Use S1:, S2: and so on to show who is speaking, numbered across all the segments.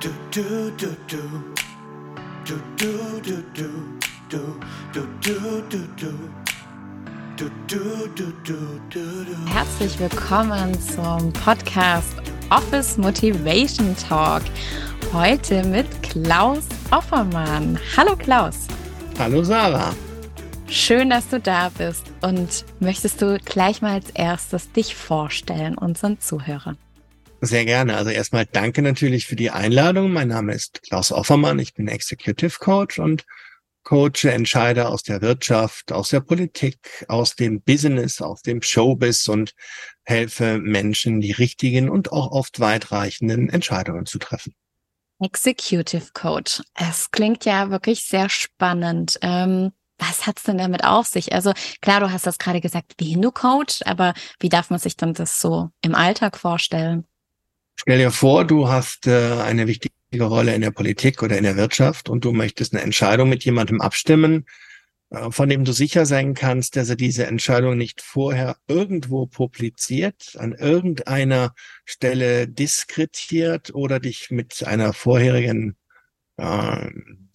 S1: Du, du, du, du. Du, du, du, du. Du, du, du, du, du. Du, du, du, du, du, du.
S2: Herzlich willkommen zum Podcast Office Motivation Talk. Heute mit Klaus Offermann. Hallo Klaus.
S3: Hallo Sarah.
S2: Schön, dass du da bist. Und möchtest du gleich mal als erstes dich vorstellen, unseren Zuhörern?
S3: Sehr gerne. Also erstmal danke natürlich für die Einladung. Mein Name ist Klaus Offermann. Ich bin Executive Coach und coache Entscheider aus der Wirtschaft, aus der Politik, aus dem Business, aus dem Showbiz und helfe Menschen, die richtigen und auch oft weitreichenden Entscheidungen zu treffen.
S2: Executive Coach. Es klingt ja wirklich sehr spannend. Ähm, was hat's denn damit auf sich? Also klar, du hast das gerade gesagt, wen du coach, aber wie darf man sich dann das so im Alltag vorstellen?
S3: Stell dir vor, du hast äh, eine wichtige Rolle in der Politik oder in der Wirtschaft und du möchtest eine Entscheidung mit jemandem abstimmen, äh, von dem du sicher sein kannst, dass er diese Entscheidung nicht vorher irgendwo publiziert, an irgendeiner Stelle diskretiert oder dich mit einer vorherigen äh,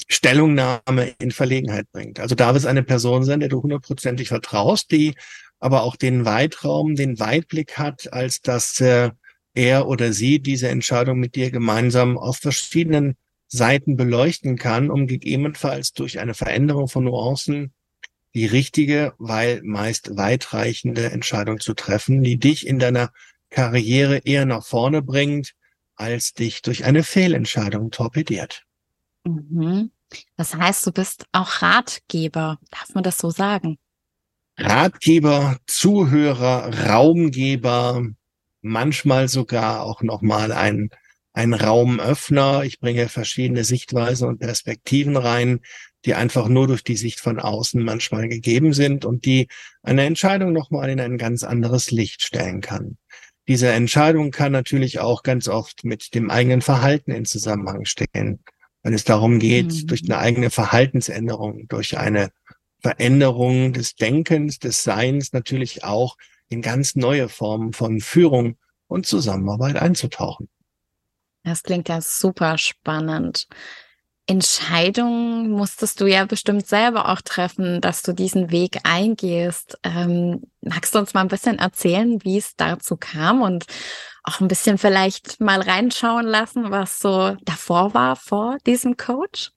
S3: Stellungnahme in Verlegenheit bringt. Also darf es eine Person sein, der du hundertprozentig vertraust, die aber auch den Weitraum, den Weitblick hat, als dass äh, er oder sie diese Entscheidung mit dir gemeinsam auf verschiedenen Seiten beleuchten kann, um gegebenenfalls durch eine Veränderung von Nuancen die richtige, weil meist weitreichende Entscheidung zu treffen, die dich in deiner Karriere eher nach vorne bringt, als dich durch eine Fehlentscheidung torpediert.
S2: Mhm. Das heißt, du bist auch Ratgeber. Darf man das so sagen?
S3: Ratgeber, Zuhörer, Raumgeber, manchmal sogar auch nochmal ein, ein Raumöffner. Ich bringe verschiedene Sichtweisen und Perspektiven rein, die einfach nur durch die Sicht von außen manchmal gegeben sind und die eine Entscheidung nochmal in ein ganz anderes Licht stellen kann. Diese Entscheidung kann natürlich auch ganz oft mit dem eigenen Verhalten in Zusammenhang stehen. Wenn es darum geht, mhm. durch eine eigene Verhaltensänderung, durch eine Veränderung des Denkens, des Seins natürlich auch in ganz neue Formen von Führung und Zusammenarbeit einzutauchen.
S2: Das klingt ja super spannend. Entscheidungen musstest du ja bestimmt selber auch treffen, dass du diesen Weg eingehst. Ähm, magst du uns mal ein bisschen erzählen, wie es dazu kam und auch ein bisschen vielleicht mal reinschauen lassen, was so davor war vor diesem Coach?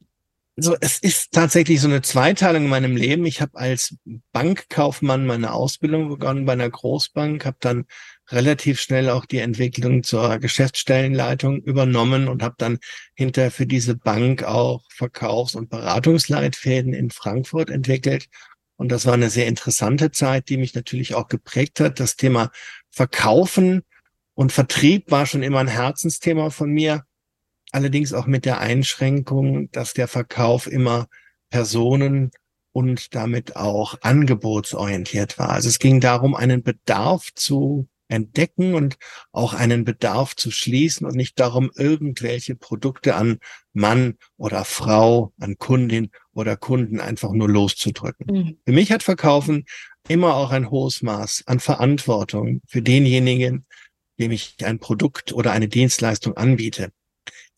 S3: Also es ist tatsächlich so eine Zweiteilung in meinem Leben. Ich habe als Bankkaufmann meine Ausbildung begonnen bei einer Großbank, habe dann relativ schnell auch die Entwicklung zur Geschäftsstellenleitung übernommen und habe dann hinterher für diese Bank auch Verkaufs- und Beratungsleitfäden in Frankfurt entwickelt. Und das war eine sehr interessante Zeit, die mich natürlich auch geprägt hat. Das Thema Verkaufen und Vertrieb war schon immer ein Herzensthema von mir allerdings auch mit der Einschränkung, dass der Verkauf immer Personen und damit auch angebotsorientiert war. Also es ging darum, einen Bedarf zu entdecken und auch einen Bedarf zu schließen und nicht darum, irgendwelche Produkte an Mann oder Frau, an Kundin oder Kunden einfach nur loszudrücken. Mhm. Für mich hat Verkaufen immer auch ein hohes Maß an Verantwortung für denjenigen, dem ich ein Produkt oder eine Dienstleistung anbiete.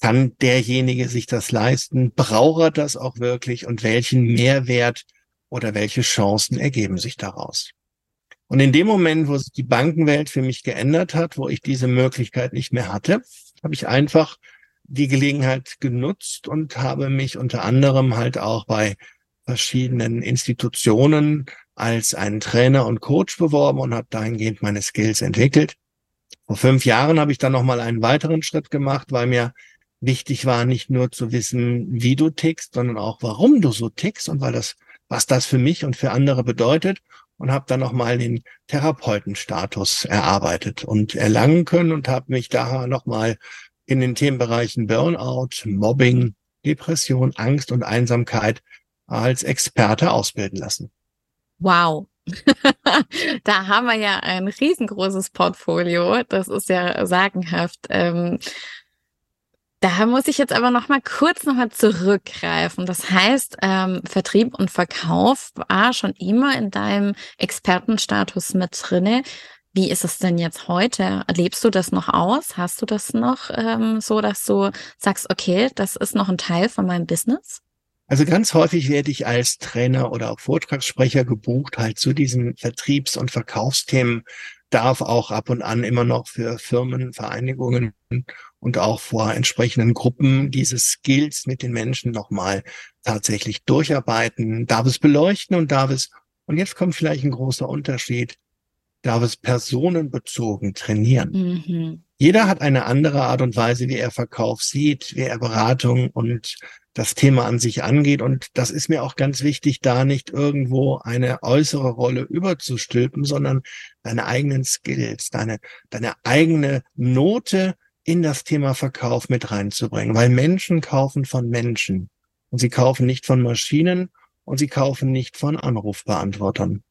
S3: Kann derjenige sich das leisten? Braucht er das auch wirklich? Und welchen Mehrwert oder welche Chancen ergeben sich daraus? Und in dem Moment, wo sich die Bankenwelt für mich geändert hat, wo ich diese Möglichkeit nicht mehr hatte, habe ich einfach die Gelegenheit genutzt und habe mich unter anderem halt auch bei verschiedenen Institutionen als ein Trainer und Coach beworben und habe dahingehend meine Skills entwickelt. Vor fünf Jahren habe ich dann nochmal einen weiteren Schritt gemacht, weil mir wichtig war, nicht nur zu wissen, wie du tickst, sondern auch, warum du so tickst und weil das, was das für mich und für andere bedeutet und habe dann nochmal den Therapeutenstatus erarbeitet und erlangen können und habe mich daher nochmal in den Themenbereichen Burnout, Mobbing, Depression, Angst und Einsamkeit als Experte ausbilden lassen.
S2: Wow. da haben wir ja ein riesengroßes Portfolio. Das ist ja sagenhaft. Ähm, da muss ich jetzt aber noch mal kurz noch mal zurückgreifen. Das heißt, ähm, Vertrieb und Verkauf war schon immer in deinem Expertenstatus mit drinne. Wie ist es denn jetzt heute? Lebst du das noch aus? Hast du das noch ähm, so, dass du sagst, okay, das ist noch ein Teil von meinem Business?
S3: Also ganz häufig werde ich als Trainer oder auch Vortragssprecher gebucht, halt zu diesen Vertriebs- und Verkaufsthemen, darf auch ab und an immer noch für Firmen, Vereinigungen und auch vor entsprechenden Gruppen diese Skills mit den Menschen nochmal tatsächlich durcharbeiten, darf es beleuchten und darf es, und jetzt kommt vielleicht ein großer Unterschied, darf es personenbezogen trainieren. Mhm. Jeder hat eine andere Art und Weise, wie er Verkauf sieht, wie er Beratung und das Thema an sich angeht. Und das ist mir auch ganz wichtig, da nicht irgendwo eine äußere Rolle überzustülpen, sondern deine eigenen Skills, deine, deine eigene Note in das Thema Verkauf mit reinzubringen, weil Menschen kaufen von Menschen und sie kaufen nicht von Maschinen und sie kaufen nicht von Anrufbeantwortern.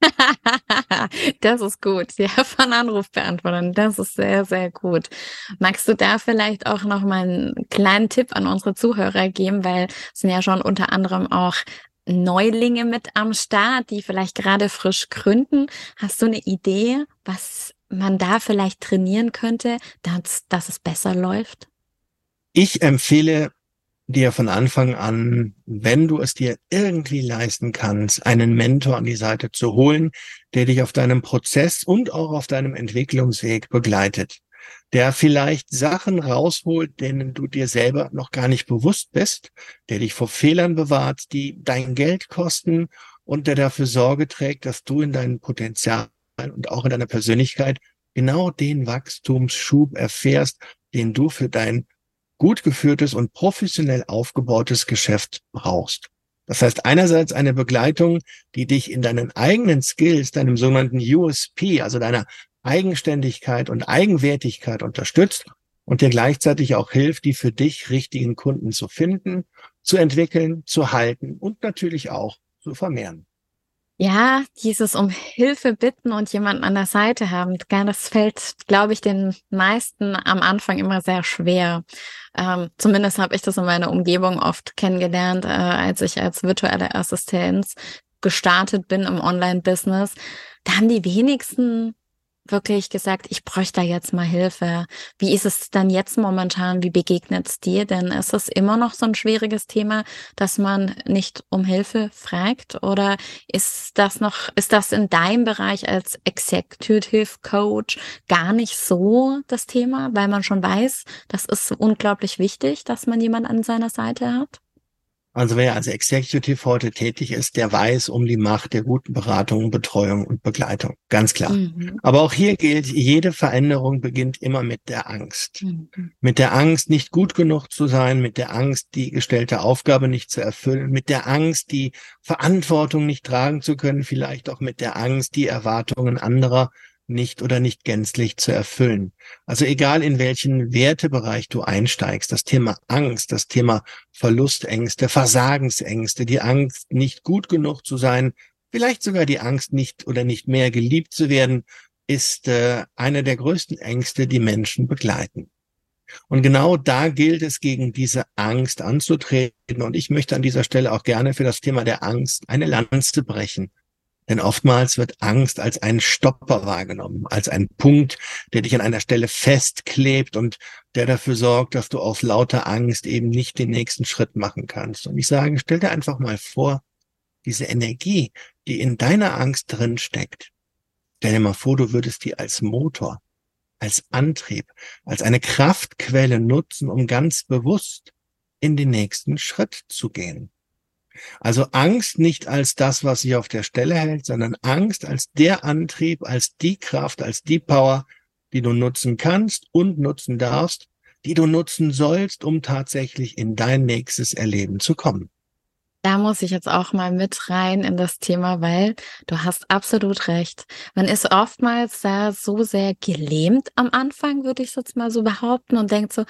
S2: das ist gut. Ja, von Anrufbeantwortern. Das ist sehr, sehr gut. Magst du da vielleicht auch noch mal einen kleinen Tipp an unsere Zuhörer geben, weil es sind ja schon unter anderem auch Neulinge mit am Start, die vielleicht gerade frisch gründen. Hast du eine Idee, was man da vielleicht trainieren könnte, dass, dass es besser läuft?
S3: Ich empfehle dir von Anfang an, wenn du es dir irgendwie leisten kannst, einen Mentor an die Seite zu holen, der dich auf deinem Prozess und auch auf deinem Entwicklungsweg begleitet, der vielleicht Sachen rausholt, denen du dir selber noch gar nicht bewusst bist, der dich vor Fehlern bewahrt, die dein Geld kosten und der dafür Sorge trägt, dass du in deinem Potenzial und auch in deiner Persönlichkeit genau den Wachstumsschub erfährst, den du für dein gut geführtes und professionell aufgebautes Geschäft brauchst. Das heißt einerseits eine Begleitung, die dich in deinen eigenen Skills, deinem sogenannten USP, also deiner Eigenständigkeit und Eigenwertigkeit unterstützt und dir gleichzeitig auch hilft, die für dich richtigen Kunden zu finden, zu entwickeln, zu halten und natürlich auch zu vermehren.
S2: Ja, dieses um Hilfe bitten und jemanden an der Seite haben, das fällt, glaube ich, den meisten am Anfang immer sehr schwer. Ähm, zumindest habe ich das in meiner Umgebung oft kennengelernt, äh, als ich als virtuelle Assistenz gestartet bin im Online-Business. Da haben die wenigsten wirklich gesagt, ich bräuchte da jetzt mal Hilfe. Wie ist es dann jetzt momentan? Wie begegnet es dir? Denn ist es immer noch so ein schwieriges Thema, dass man nicht um Hilfe fragt? Oder ist das noch, ist das in deinem Bereich als Executive Coach gar nicht so das Thema, weil man schon weiß, das ist unglaublich wichtig, dass man jemand an seiner Seite hat?
S3: Also wer als Executive heute tätig ist, der weiß um die Macht der guten Beratung, Betreuung und Begleitung. Ganz klar. Mhm. Aber auch hier gilt, jede Veränderung beginnt immer mit der Angst. Mhm. Mit der Angst, nicht gut genug zu sein, mit der Angst, die gestellte Aufgabe nicht zu erfüllen, mit der Angst, die Verantwortung nicht tragen zu können, vielleicht auch mit der Angst, die Erwartungen anderer nicht oder nicht gänzlich zu erfüllen. Also egal in welchen Wertebereich du einsteigst, das Thema Angst, das Thema Verlustängste, Versagensängste, die Angst, nicht gut genug zu sein, vielleicht sogar die Angst, nicht oder nicht mehr geliebt zu werden, ist äh, eine der größten Ängste, die Menschen begleiten. Und genau da gilt es, gegen diese Angst anzutreten. Und ich möchte an dieser Stelle auch gerne für das Thema der Angst eine Lanze brechen. Denn oftmals wird Angst als ein Stopper wahrgenommen, als ein Punkt, der dich an einer Stelle festklebt und der dafür sorgt, dass du aus lauter Angst eben nicht den nächsten Schritt machen kannst. Und ich sage, stell dir einfach mal vor, diese Energie, die in deiner Angst drin steckt, stell dir mal vor, du würdest die als Motor, als Antrieb, als eine Kraftquelle nutzen, um ganz bewusst in den nächsten Schritt zu gehen. Also Angst nicht als das, was sich auf der Stelle hält, sondern Angst als der Antrieb, als die Kraft, als die Power, die du nutzen kannst und nutzen darfst, die du nutzen sollst, um tatsächlich in dein nächstes Erleben zu kommen.
S2: Da muss ich jetzt auch mal mit rein in das Thema, weil du hast absolut recht. Man ist oftmals da so sehr gelähmt am Anfang, würde ich jetzt mal so behaupten, und denkt so,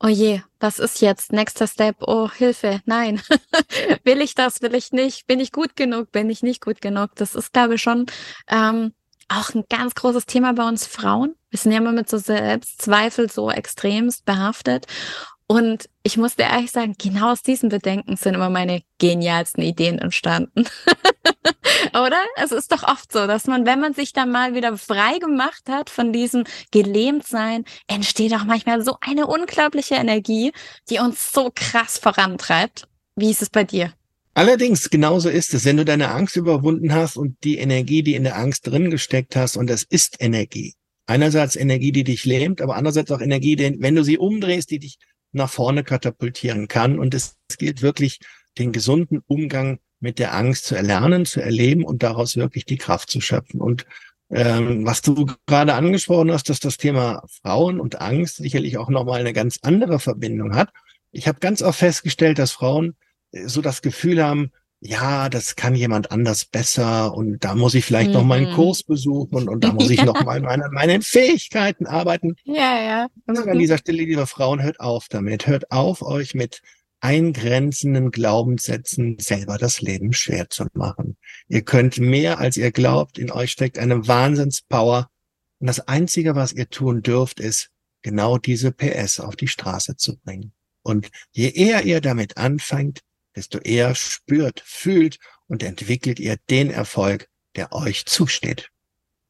S2: oh je, was ist jetzt? Nächster Step, oh Hilfe, nein. will ich das, will ich nicht? Bin ich gut genug, bin ich nicht gut genug? Das ist, glaube ich, schon ähm, auch ein ganz großes Thema bei uns Frauen. Wir sind ja immer mit so Selbstzweifel so extremst behaftet. Und ich muss dir ehrlich sagen, genau aus diesen Bedenken sind immer meine genialsten Ideen entstanden. Oder? Es ist doch oft so, dass man, wenn man sich dann mal wieder frei gemacht hat von diesem Gelähmtsein, entsteht auch manchmal so eine unglaubliche Energie, die uns so krass vorantreibt. Wie ist es bei dir?
S3: Allerdings, genauso ist es. Wenn du deine Angst überwunden hast und die Energie, die in der Angst drin gesteckt hast, und das ist Energie. Einerseits Energie, die dich lähmt, aber andererseits auch Energie, die, wenn du sie umdrehst, die dich nach vorne katapultieren kann. Und es gilt wirklich, den gesunden Umgang mit der Angst zu erlernen, zu erleben und daraus wirklich die Kraft zu schöpfen. Und ähm, was du gerade angesprochen hast, dass das Thema Frauen und Angst sicherlich auch nochmal eine ganz andere Verbindung hat. Ich habe ganz oft festgestellt, dass Frauen äh, so das Gefühl haben, ja, das kann jemand anders besser und da muss ich vielleicht mhm. noch mal einen. Kurs besuchen und, und da muss ich noch mal meine, meine Fähigkeiten arbeiten.
S2: Ja, ja.
S3: Mhm. An dieser Stelle, liebe Frauen, hört auf damit. Hört auf, euch mit eingrenzenden Glaubenssätzen selber das Leben schwer zu machen. Ihr könnt mehr, als ihr glaubt. In euch steckt eine Wahnsinnspower. Und das Einzige, was ihr tun dürft, ist, genau diese PS auf die Straße zu bringen. Und je eher ihr damit anfängt, desto eher spürt, fühlt und entwickelt ihr den Erfolg, der euch zusteht.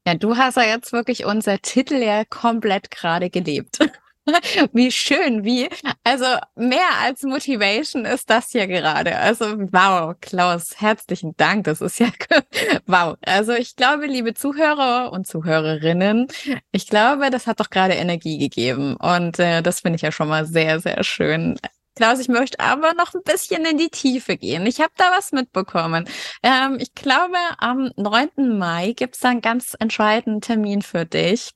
S2: Ja, du hast ja jetzt wirklich unser Titel ja komplett gerade gelebt. wie schön, wie, also mehr als Motivation ist das hier gerade. Also wow, Klaus, herzlichen Dank. Das ist ja wow. Also ich glaube, liebe Zuhörer und Zuhörerinnen, ich glaube, das hat doch gerade Energie gegeben und äh, das finde ich ja schon mal sehr, sehr schön. Klaus, ich möchte aber noch ein bisschen in die Tiefe gehen. Ich habe da was mitbekommen. Ähm, ich glaube, am 9. Mai gibt es einen ganz entscheidenden Termin für dich.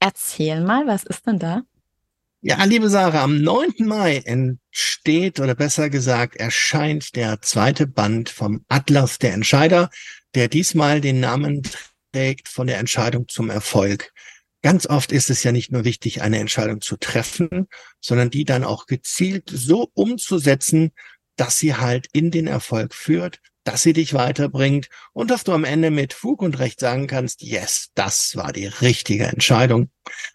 S2: Erzähl mal, was ist denn da?
S3: Ja, liebe Sarah, am 9. Mai entsteht oder besser gesagt erscheint der zweite Band vom Atlas der Entscheider, der diesmal den Namen trägt von der Entscheidung zum Erfolg. Ganz oft ist es ja nicht nur wichtig, eine Entscheidung zu treffen, sondern die dann auch gezielt so umzusetzen, dass sie halt in den Erfolg führt, dass sie dich weiterbringt und dass du am Ende mit Fug und Recht sagen kannst, yes, das war die richtige Entscheidung.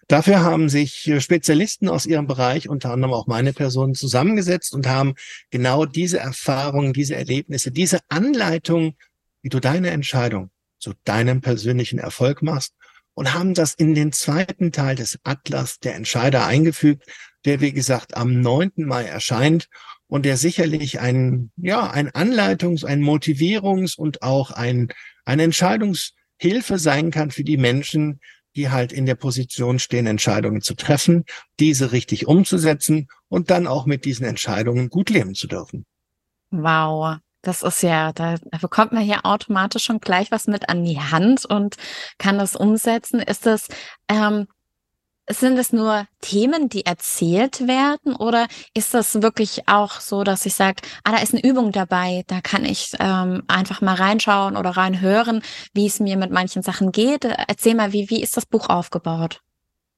S3: Dafür haben sich Spezialisten aus ihrem Bereich, unter anderem auch meine Person, zusammengesetzt und haben genau diese Erfahrungen, diese Erlebnisse, diese Anleitung, wie du deine Entscheidung zu deinem persönlichen Erfolg machst und haben das in den zweiten Teil des Atlas der Entscheider eingefügt, der wie gesagt am 9. Mai erscheint und der sicherlich ein, ja, ein Anleitungs-, ein Motivierungs- und auch ein, eine Entscheidungshilfe sein kann für die Menschen, die halt in der Position stehen, Entscheidungen zu treffen, diese richtig umzusetzen und dann auch mit diesen Entscheidungen gut leben zu dürfen.
S2: Wow. Das ist ja, da, bekommt man hier automatisch schon gleich was mit an die Hand und kann das umsetzen. Ist das, ähm, sind es nur Themen, die erzählt werden oder ist das wirklich auch so, dass ich sage, ah, da ist eine Übung dabei, da kann ich ähm, einfach mal reinschauen oder reinhören, wie es mir mit manchen Sachen geht. Erzähl mal, wie, wie ist das Buch aufgebaut?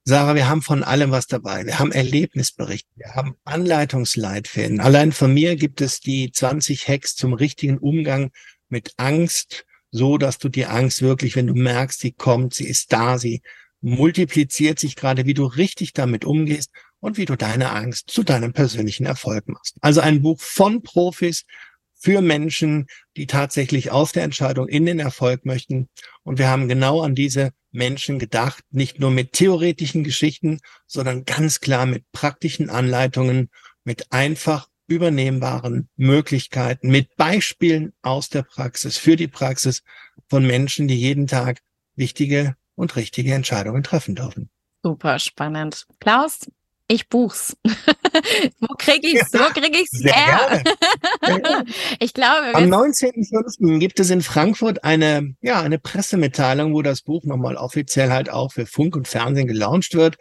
S3: Sarah, wir haben von allem was dabei. Wir haben Erlebnisberichte, wir haben Anleitungsleitfäden. Allein von mir gibt es die 20 Hacks zum richtigen Umgang mit Angst, so dass du die Angst wirklich, wenn du merkst, sie kommt, sie ist da, sie multipliziert sich gerade, wie du richtig damit umgehst und wie du deine Angst zu deinem persönlichen Erfolg machst. Also ein Buch von Profis, für Menschen, die tatsächlich aus der Entscheidung in den Erfolg möchten. Und wir haben genau an diese Menschen gedacht, nicht nur mit theoretischen Geschichten, sondern ganz klar mit praktischen Anleitungen, mit einfach übernehmbaren Möglichkeiten, mit Beispielen aus der Praxis, für die Praxis von Menschen, die jeden Tag wichtige und richtige Entscheidungen treffen dürfen.
S2: Super spannend. Klaus, ich buch's. Wo krieg ich's? Wo krieg ich's her? ich glaube.
S3: Am 19.05. gibt es in Frankfurt eine, ja, eine Pressemitteilung, wo das Buch nochmal offiziell halt auch für Funk und Fernsehen gelauncht wird.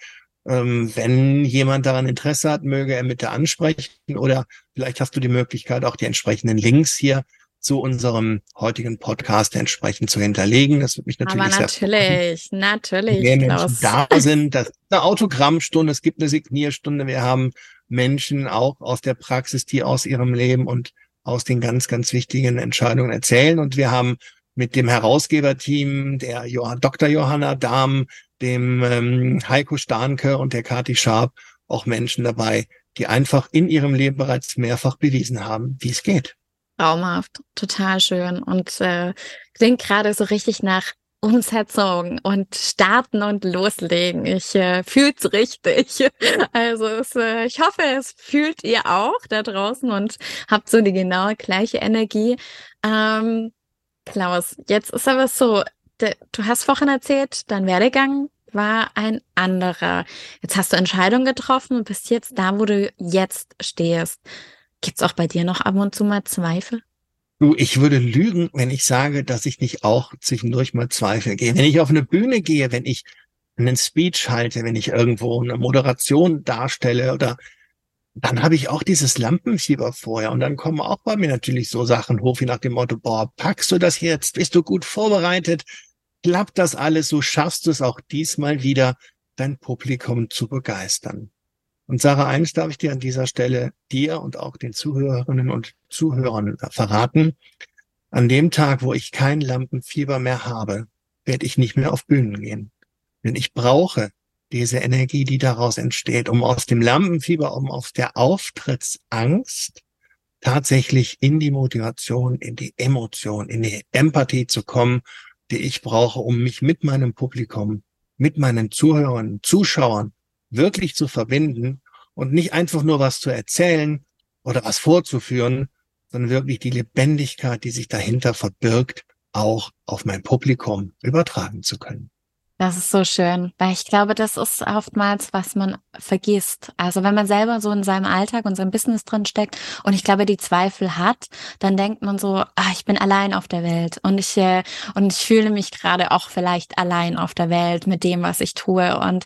S3: Ähm, wenn jemand daran Interesse hat, möge er mit der ansprechen oder vielleicht hast du die Möglichkeit, auch die entsprechenden Links hier zu unserem heutigen Podcast entsprechend zu hinterlegen. Das wird mich natürlich
S2: Aber natürlich, sehr natürlich,
S3: wenn Menschen da sind. Das ist eine Autogrammstunde, es gibt eine Signierstunde. Wir haben Menschen auch aus der Praxis, die aus ihrem Leben und aus den ganz, ganz wichtigen Entscheidungen erzählen. Und wir haben mit dem Herausgeberteam, der Dr. Johanna Dahm, dem ähm, Heiko Starnke und der Kati Sharp auch Menschen dabei, die einfach in ihrem Leben bereits mehrfach bewiesen haben, wie es geht.
S2: Traumhaft, total schön und äh, klingt gerade so richtig nach Umsetzung und starten und loslegen. Ich äh, fühl's richtig. Also es, äh, ich hoffe, es fühlt ihr auch da draußen und habt so die genaue gleiche Energie. Ähm, Klaus, jetzt ist aber so, du hast vorhin erzählt, dein Werdegang war ein anderer. Jetzt hast du Entscheidungen getroffen und bist jetzt da, wo du jetzt stehst. Gibt's auch bei dir noch ab und zu mal Zweifel?
S3: Du, ich würde lügen, wenn ich sage, dass ich nicht auch zwischendurch mal Zweifel gehe. Wenn ich auf eine Bühne gehe, wenn ich einen Speech halte, wenn ich irgendwo eine Moderation darstelle oder dann habe ich auch dieses Lampenfieber vorher und dann kommen auch bei mir natürlich so Sachen hoch wie nach dem Motto, boah, packst du das jetzt? Bist du gut vorbereitet? Klappt das alles? So schaffst du es auch diesmal wieder, dein Publikum zu begeistern. Und Sarah, eines darf ich dir an dieser Stelle dir und auch den Zuhörerinnen und Zuhörern verraten. An dem Tag, wo ich kein Lampenfieber mehr habe, werde ich nicht mehr auf Bühnen gehen. Denn ich brauche diese Energie, die daraus entsteht, um aus dem Lampenfieber, um aus der Auftrittsangst tatsächlich in die Motivation, in die Emotion, in die Empathie zu kommen, die ich brauche, um mich mit meinem Publikum, mit meinen Zuhörern, Zuschauern wirklich zu verbinden und nicht einfach nur was zu erzählen oder was vorzuführen, sondern wirklich die Lebendigkeit, die sich dahinter verbirgt, auch auf mein Publikum übertragen zu können.
S2: Das ist so schön, weil ich glaube, das ist oftmals, was man vergisst. Also wenn man selber so in seinem Alltag und seinem Business drin steckt und ich glaube, die Zweifel hat, dann denkt man so, ah, ich bin allein auf der Welt und ich äh, und ich fühle mich gerade auch vielleicht allein auf der Welt mit dem, was ich tue. Und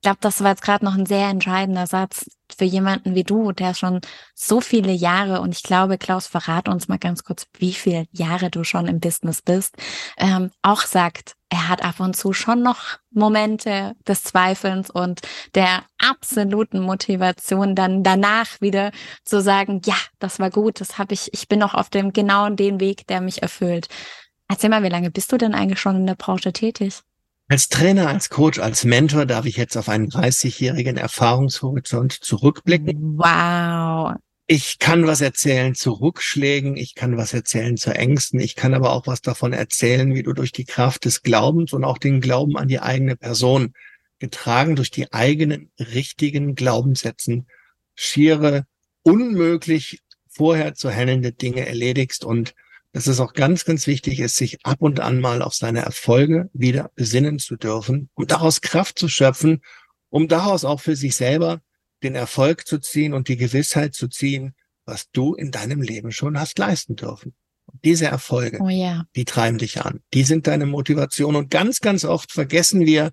S2: glaube, das war jetzt gerade noch ein sehr entscheidender Satz für jemanden wie du, der schon so viele Jahre, und ich glaube, Klaus, verrat uns mal ganz kurz, wie viele Jahre du schon im Business bist, ähm, auch sagt, er hat ab und zu schon noch Momente des Zweifelns und der absoluten Motivation, dann danach wieder zu sagen, ja, das war gut, das habe ich, ich bin noch auf dem genauen den Weg, der mich erfüllt. Erzähl mal, wie lange bist du denn eigentlich schon in der Branche tätig?
S3: Als Trainer, als Coach, als Mentor darf ich jetzt auf einen 30-jährigen Erfahrungshorizont zurückblicken.
S2: Wow.
S3: Ich kann was erzählen zu Rückschlägen, ich kann was erzählen zu Ängsten, ich kann aber auch was davon erzählen, wie du durch die Kraft des Glaubens und auch den Glauben an die eigene Person, getragen durch die eigenen richtigen Glaubenssätzen, schiere, unmöglich vorher zu hellende Dinge erledigst und dass es auch ganz, ganz wichtig ist, sich ab und an mal auf seine Erfolge wieder besinnen zu dürfen, um daraus Kraft zu schöpfen, um daraus auch für sich selber den Erfolg zu ziehen und die Gewissheit zu ziehen, was du in deinem Leben schon hast leisten dürfen. Und diese Erfolge,
S2: oh yeah.
S3: die treiben dich an. Die sind deine Motivation. Und ganz, ganz oft vergessen wir,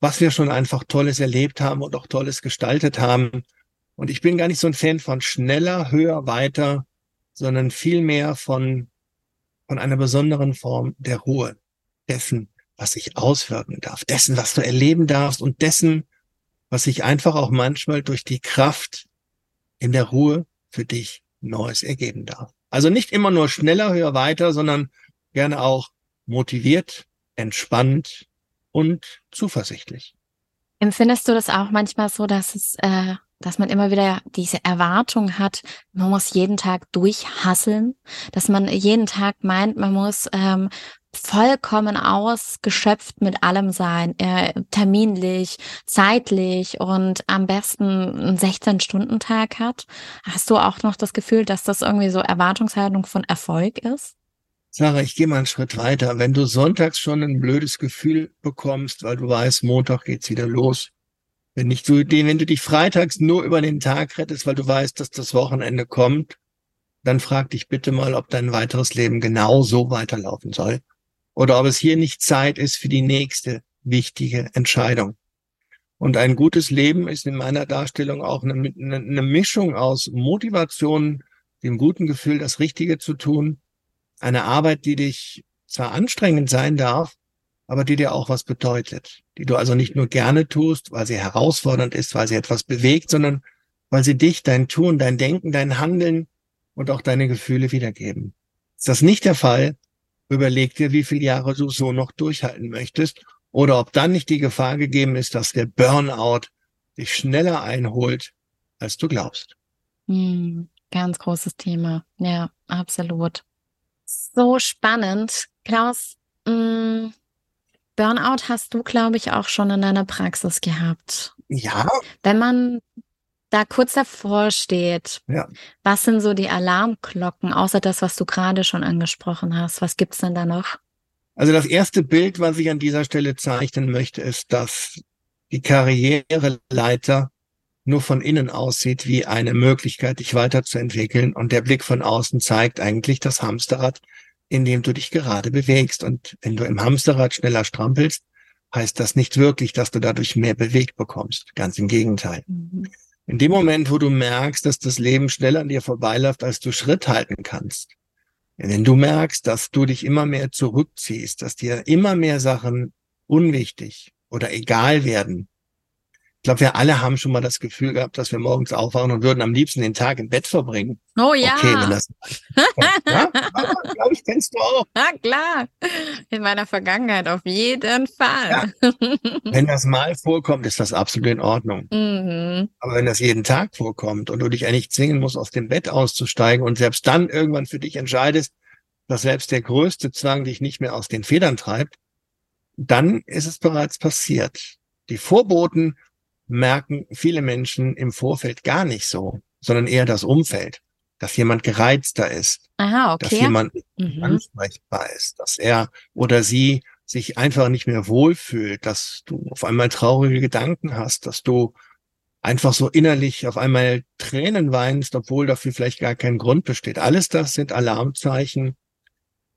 S3: was wir schon einfach Tolles erlebt haben und auch Tolles gestaltet haben. Und ich bin gar nicht so ein Fan von schneller, höher, weiter, sondern vielmehr von von einer besonderen Form der Ruhe, dessen, was sich auswirken darf, dessen, was du erleben darfst und dessen, was sich einfach auch manchmal durch die Kraft in der Ruhe für dich Neues ergeben darf. Also nicht immer nur schneller, höher, weiter, sondern gerne auch motiviert, entspannt und zuversichtlich.
S2: Empfindest du das auch manchmal so, dass es äh, dass man immer wieder diese Erwartung hat, man muss jeden Tag durchhasseln, dass man jeden Tag meint, man muss ähm, vollkommen ausgeschöpft mit allem sein, äh, terminlich, zeitlich und am besten einen 16-Stunden-Tag hat. Hast du auch noch das Gefühl, dass das irgendwie so Erwartungshaltung von Erfolg ist?
S3: Sarah, ich gehe mal einen Schritt weiter. Wenn du sonntags schon ein blödes Gefühl bekommst, weil du weißt, Montag geht's wieder los, wenn nicht du, wenn du dich freitags nur über den Tag rettest, weil du weißt, dass das Wochenende kommt, dann frag dich bitte mal, ob dein weiteres Leben genau so weiterlaufen soll. Oder ob es hier nicht Zeit ist für die nächste wichtige Entscheidung. Und ein gutes Leben ist in meiner Darstellung auch eine, eine Mischung aus Motivation, dem guten Gefühl, das Richtige zu tun, eine Arbeit, die dich zwar anstrengend sein darf, aber die dir auch was bedeutet, die du also nicht nur gerne tust, weil sie herausfordernd ist, weil sie etwas bewegt, sondern weil sie dich, dein Tun, dein Denken, dein Handeln und auch deine Gefühle wiedergeben. Ist das nicht der Fall? Überleg dir, wie viele Jahre du so noch durchhalten möchtest oder ob dann nicht die Gefahr gegeben ist, dass der Burnout dich schneller einholt, als du glaubst.
S2: Hm, ganz großes Thema. Ja, absolut. So spannend. Klaus, mh, hm, Burnout hast du, glaube ich, auch schon in deiner Praxis gehabt.
S3: Ja.
S2: Wenn man da kurz davor steht,
S3: ja.
S2: was sind so die Alarmglocken, außer das, was du gerade schon angesprochen hast? Was gibt's denn da noch?
S3: Also das erste Bild, was ich an dieser Stelle zeichnen möchte, ist, dass die Karriereleiter nur von innen aussieht wie eine Möglichkeit, dich weiterzuentwickeln. Und der Blick von außen zeigt eigentlich das Hamsterrad, in dem du dich gerade bewegst. Und wenn du im Hamsterrad schneller strampelst, heißt das nicht wirklich, dass du dadurch mehr bewegt bekommst. Ganz im Gegenteil. Mhm. In dem Moment, wo du merkst, dass das Leben schneller an dir vorbeiläuft, als du Schritt halten kannst, wenn du merkst, dass du dich immer mehr zurückziehst, dass dir immer mehr Sachen unwichtig oder egal werden, ich glaube, wir alle haben schon mal das Gefühl gehabt, dass wir morgens aufwachen und würden am liebsten den Tag im Bett verbringen.
S2: Oh ja. Okay, wenn das.
S3: ja, glaube ich, kennst du auch.
S2: Na klar. In meiner Vergangenheit auf jeden Fall.
S3: Ja. Wenn das mal vorkommt, ist das absolut in Ordnung.
S2: Mhm.
S3: Aber wenn das jeden Tag vorkommt und du dich eigentlich zwingen musst, aus dem Bett auszusteigen und selbst dann irgendwann für dich entscheidest, dass selbst der größte Zwang dich nicht mehr aus den Federn treibt, dann ist es bereits passiert. Die Vorboten merken viele Menschen im Vorfeld gar nicht so, sondern eher das Umfeld, dass jemand gereizter ist,
S2: Aha, okay.
S3: dass jemand mhm. ansprechbar ist, dass er oder sie sich einfach nicht mehr wohlfühlt, dass du auf einmal traurige Gedanken hast, dass du einfach so innerlich auf einmal Tränen weinst, obwohl dafür vielleicht gar kein Grund besteht. Alles das sind Alarmzeichen.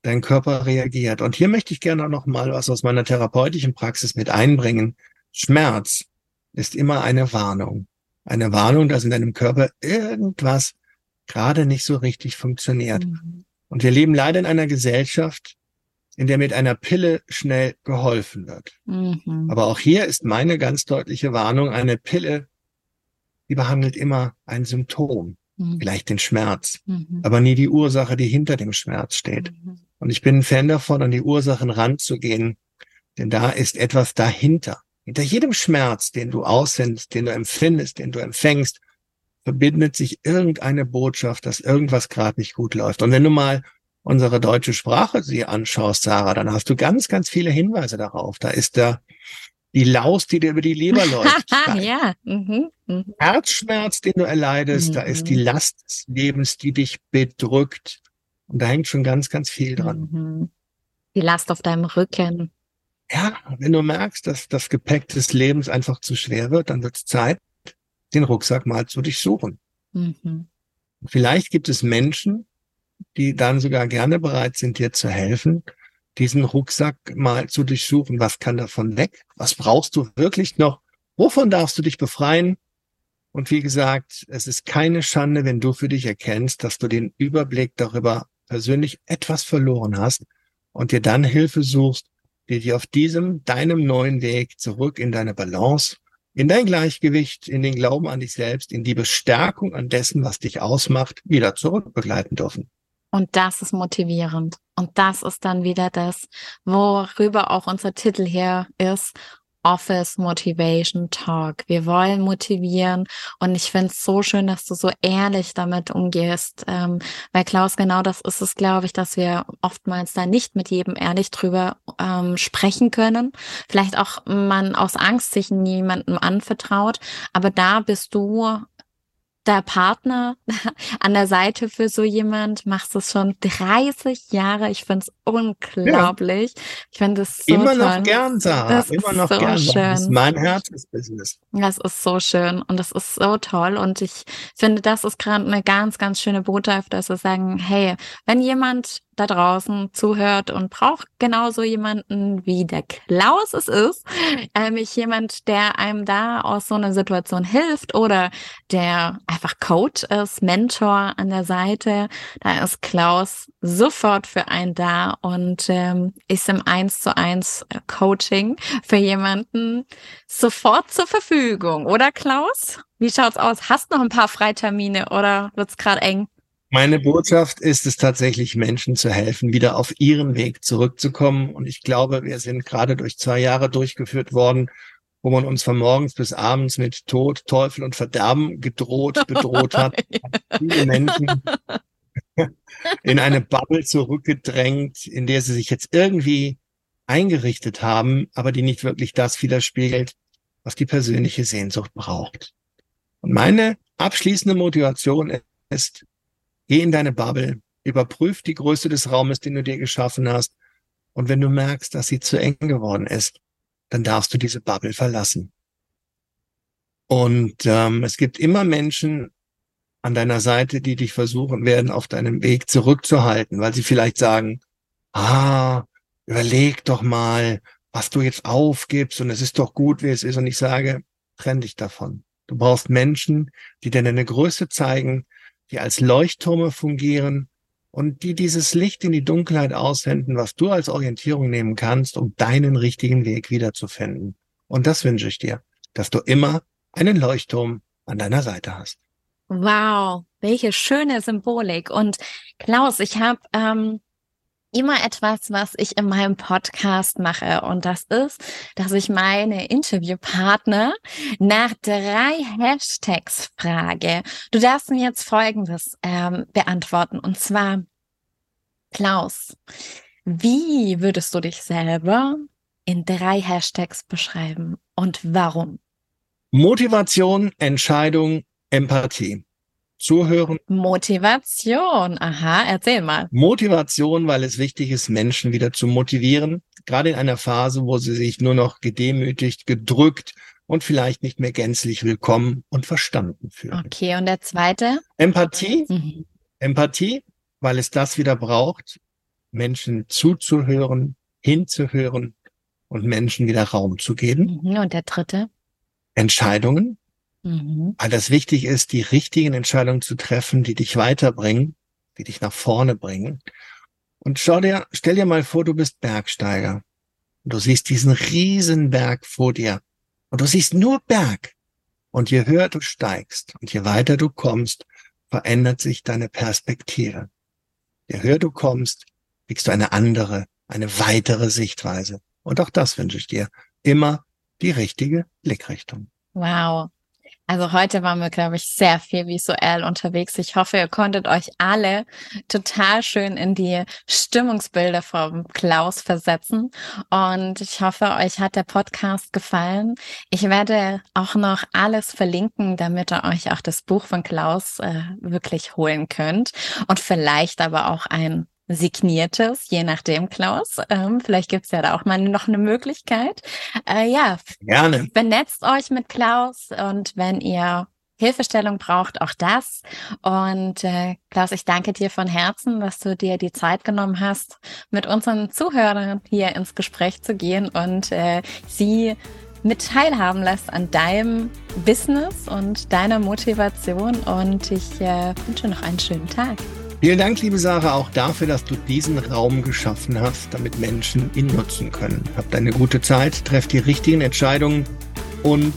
S3: Dein Körper reagiert. Und hier möchte ich gerne noch mal was aus meiner therapeutischen Praxis mit einbringen. Schmerz ist immer eine Warnung. Eine Warnung, dass in deinem Körper irgendwas gerade nicht so richtig funktioniert. Mhm. Und wir leben leider in einer Gesellschaft, in der mit einer Pille schnell geholfen wird.
S2: Mhm.
S3: Aber auch hier ist meine ganz deutliche Warnung, eine Pille, die behandelt immer ein Symptom, mhm. vielleicht den Schmerz, mhm. aber nie die Ursache, die hinter dem Schmerz steht. Mhm. Und ich bin ein Fan davon, an die Ursachen ranzugehen, denn da ist etwas dahinter. Hinter jedem Schmerz, den du aussendest, den du empfindest, den du empfängst, verbindet sich irgendeine Botschaft, dass irgendwas gerade nicht gut läuft. Und wenn du mal unsere deutsche Sprache sie anschaust, Sarah, dann hast du ganz, ganz viele Hinweise darauf. Da ist da die Laus, die dir über die Leber läuft.
S2: ja. Mhm.
S3: Mhm. Herzschmerz, den du erleidest, mhm. da ist die mhm. Last des Lebens, die dich bedrückt. Und da hängt schon ganz, ganz viel dran.
S2: Mhm. Die Last auf deinem Rücken
S3: ja, wenn du merkst, dass das Gepäck des Lebens einfach zu schwer wird, dann wird es Zeit, den Rucksack mal zu durchsuchen.
S2: Mhm.
S3: Vielleicht gibt es Menschen, die dann sogar gerne bereit sind, dir zu helfen, diesen Rucksack mal zu durchsuchen. Was kann davon weg? Was brauchst du wirklich noch? Wovon darfst du dich befreien? Und wie gesagt, es ist keine Schande, wenn du für dich erkennst, dass du den Überblick darüber persönlich etwas verloren hast und dir dann Hilfe suchst, die dich auf diesem, deinem neuen Weg zurück in deine Balance, in dein Gleichgewicht, in den Glauben an dich selbst, in die Bestärkung an dessen, was dich ausmacht, wieder zurück begleiten dürfen.
S2: Und das ist motivierend. Und das ist dann wieder das, worüber auch unser Titel hier ist. Office Motivation Talk. Wir wollen motivieren und ich finde es so schön, dass du so ehrlich damit umgehst, ähm, weil Klaus, genau das ist es, glaube ich, dass wir oftmals da nicht mit jedem ehrlich drüber ähm, sprechen können. Vielleicht auch man aus Angst sich niemandem anvertraut, aber da bist du der Partner an der Seite für so jemand, machst es schon 30 Jahre. Ich finde es unglaublich. Ja. Ich finde es so
S3: Immer
S2: toll.
S3: noch gern, Sarah. Das Immer noch so gern. Schön. Das ist mein Herzensbusiness.
S2: Das ist so schön und das ist so toll. Und ich finde, das ist gerade eine ganz, ganz schöne Botschaft, dass wir sagen, hey, wenn jemand da draußen zuhört und braucht genauso jemanden wie der Klaus es ist, nämlich jemand, der einem da aus so einer Situation hilft oder der einfach Coach ist, Mentor an der Seite, da ist Klaus sofort für einen da und ähm, ist im eins zu eins Coaching für jemanden sofort zur Verfügung, oder Klaus? Wie schaut's aus? Hast noch ein paar Freitermine oder wird's gerade eng?
S3: Meine Botschaft ist es tatsächlich, Menschen zu helfen, wieder auf ihren Weg zurückzukommen. Und ich glaube, wir sind gerade durch zwei Jahre durchgeführt worden, wo man uns von morgens bis abends mit Tod, Teufel und Verderben gedroht, bedroht hat. Viele Menschen in eine Bubble zurückgedrängt, in der sie sich jetzt irgendwie eingerichtet haben, aber die nicht wirklich das widerspiegelt, was die persönliche Sehnsucht braucht. Und meine abschließende Motivation ist, geh in deine Bubble, überprüf die Größe des Raumes, den du dir geschaffen hast. Und wenn du merkst, dass sie zu eng geworden ist, dann darfst du diese Bubble verlassen. Und ähm, es gibt immer Menschen an deiner Seite, die dich versuchen werden, auf deinem Weg zurückzuhalten, weil sie vielleicht sagen, ah, überleg doch mal, was du jetzt aufgibst und es ist doch gut, wie es ist. Und ich sage, trenn dich davon. Du brauchst Menschen, die dir deine Größe zeigen, die als Leuchttürme fungieren und die dieses Licht in die Dunkelheit aussenden, was du als Orientierung nehmen kannst, um deinen richtigen Weg wiederzufinden. Und das wünsche ich dir, dass du immer einen Leuchtturm an deiner Seite hast.
S2: Wow, welche schöne Symbolik. Und Klaus, ich habe ähm, immer etwas, was ich in meinem Podcast mache. Und das ist, dass ich meine Interviewpartner nach drei Hashtags frage. Du darfst mir jetzt Folgendes ähm, beantworten. Und zwar, Klaus, wie würdest du dich selber in drei Hashtags beschreiben und warum?
S3: Motivation, Entscheidung, Empathie. Zuhören.
S2: Motivation. Aha, erzähl mal.
S3: Motivation, weil es wichtig ist, Menschen wieder zu motivieren. Gerade in einer Phase, wo sie sich nur noch gedemütigt, gedrückt und vielleicht nicht mehr gänzlich willkommen und verstanden fühlen.
S2: Okay, und der zweite?
S3: Empathie. Mhm. Empathie, weil es das wieder braucht, Menschen zuzuhören, hinzuhören und Menschen wieder Raum zu geben.
S2: Mhm, und der dritte?
S3: Entscheidungen, Mhm. Weil das wichtig ist, die richtigen Entscheidungen zu treffen, die dich weiterbringen, die dich nach vorne bringen. Und schau dir, stell dir mal vor, du bist Bergsteiger. Und du siehst diesen riesen Berg vor dir. Und du siehst nur Berg. Und je höher du steigst und je weiter du kommst, verändert sich deine Perspektive. Je höher du kommst, kriegst du eine andere, eine weitere Sichtweise. Und auch das wünsche ich dir. Immer die richtige Blickrichtung.
S2: Wow. Also heute waren wir, glaube ich, sehr viel visuell unterwegs. Ich hoffe, ihr konntet euch alle total schön in die Stimmungsbilder vom Klaus versetzen. Und ich hoffe, euch hat der Podcast gefallen. Ich werde auch noch alles verlinken, damit ihr euch auch das Buch von Klaus äh, wirklich holen könnt. Und vielleicht aber auch ein signiertes, je nachdem, Klaus. Ähm, vielleicht gibt's ja da auch mal noch eine Möglichkeit. Äh, ja,
S3: gerne.
S2: Vernetzt euch mit Klaus und wenn ihr Hilfestellung braucht, auch das. Und äh, Klaus, ich danke dir von Herzen, dass du dir die Zeit genommen hast, mit unseren Zuhörern hier ins Gespräch zu gehen und äh, sie mit teilhaben lässt an deinem Business und deiner Motivation. Und ich äh, wünsche noch einen schönen Tag.
S3: Vielen Dank, liebe Sarah, auch dafür, dass du diesen Raum geschaffen hast, damit Menschen ihn nutzen können. Habt eine gute Zeit, trefft die richtigen Entscheidungen und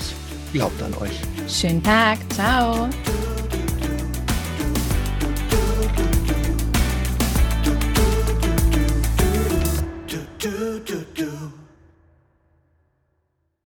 S3: glaubt an euch.
S2: Schönen Tag, ciao.